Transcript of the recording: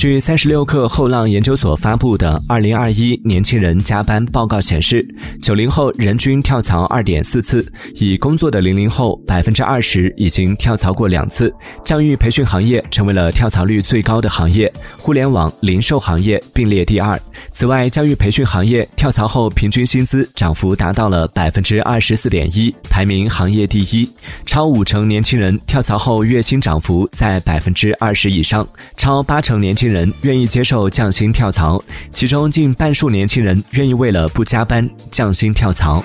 据三十六氪后浪研究所发布的《二零二一年轻人加班报告》显示，九零后人均跳槽二点四次，已工作的零零后百分之二十已经跳槽过两次。教育培训行业成为了跳槽率最高的行业，互联网、零售行业并列第二。此外，教育培训行业跳槽后平均薪资涨幅达到了百分之二十四点一，排名行业第一。超五成年轻人跳槽后月薪涨幅在百分之二十以上，超八成年轻人愿意接受降薪跳槽，其中近半数年轻人愿意为了不加班降薪跳槽。